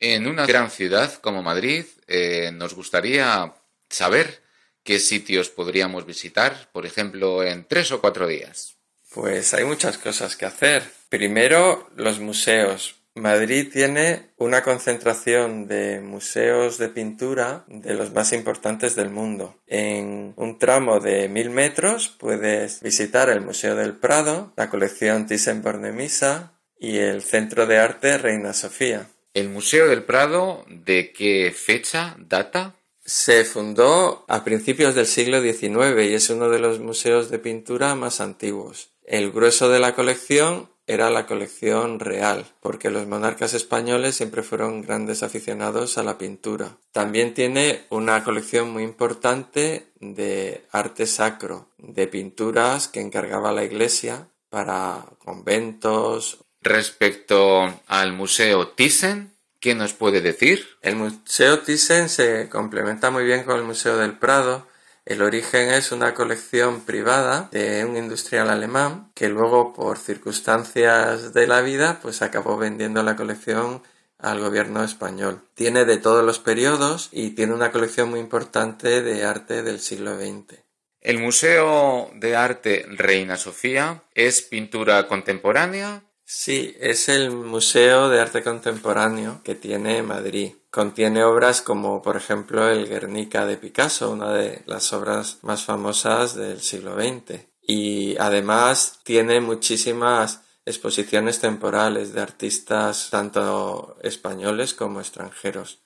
En una gran ciudad como Madrid, eh, nos gustaría saber qué sitios podríamos visitar, por ejemplo, en tres o cuatro días. Pues hay muchas cosas que hacer. Primero, los museos. Madrid tiene una concentración de museos de pintura de los más importantes del mundo. En un tramo de mil metros puedes visitar el Museo del Prado, la colección Thyssen-Bornemisza y el Centro de Arte Reina Sofía. ¿El Museo del Prado de qué fecha data? Se fundó a principios del siglo XIX y es uno de los museos de pintura más antiguos. El grueso de la colección era la colección real, porque los monarcas españoles siempre fueron grandes aficionados a la pintura. También tiene una colección muy importante de arte sacro, de pinturas que encargaba la iglesia para conventos. Respecto al Museo Thyssen, ¿Qué nos puede decir? El Museo Thyssen se complementa muy bien con el Museo del Prado. El origen es una colección privada de un industrial alemán que luego por circunstancias de la vida pues acabó vendiendo la colección al gobierno español. Tiene de todos los periodos y tiene una colección muy importante de arte del siglo XX. El Museo de Arte Reina Sofía es pintura contemporánea, Sí, es el Museo de Arte Contemporáneo que tiene Madrid. Contiene obras como, por ejemplo, el Guernica de Picasso, una de las obras más famosas del siglo XX. Y además tiene muchísimas exposiciones temporales de artistas tanto españoles como extranjeros.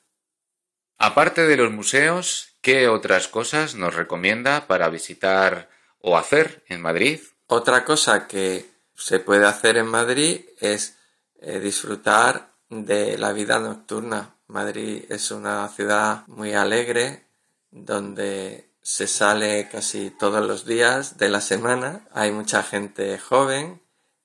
Aparte de los museos, ¿qué otras cosas nos recomienda para visitar o hacer en Madrid? Otra cosa que se puede hacer en Madrid es eh, disfrutar de la vida nocturna. Madrid es una ciudad muy alegre donde se sale casi todos los días de la semana. Hay mucha gente joven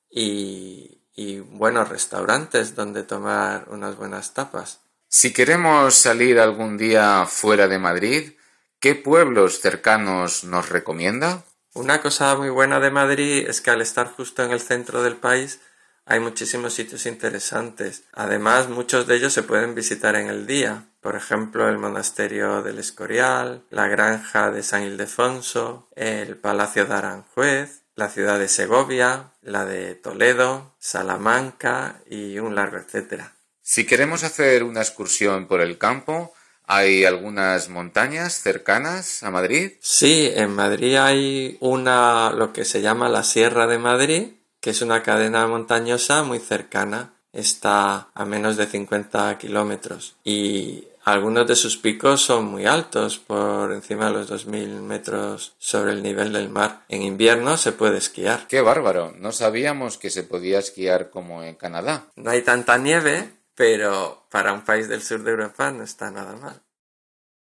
y, y buenos restaurantes donde tomar unas buenas tapas. Si queremos salir algún día fuera de Madrid, ¿qué pueblos cercanos nos recomienda? Una cosa muy buena de Madrid es que al estar justo en el centro del país hay muchísimos sitios interesantes. Además, muchos de ellos se pueden visitar en el día. Por ejemplo, el monasterio del Escorial, la granja de San Ildefonso, el Palacio de Aranjuez, la ciudad de Segovia, la de Toledo, Salamanca y un largo etcétera. Si queremos hacer una excursión por el campo, ¿Hay algunas montañas cercanas a Madrid? Sí, en Madrid hay una, lo que se llama la Sierra de Madrid, que es una cadena montañosa muy cercana. Está a menos de 50 kilómetros y algunos de sus picos son muy altos, por encima de los 2.000 metros sobre el nivel del mar. En invierno se puede esquiar. ¡Qué bárbaro! No sabíamos que se podía esquiar como en Canadá. No hay tanta nieve, pero para un país del sur de Europa no está nada mal.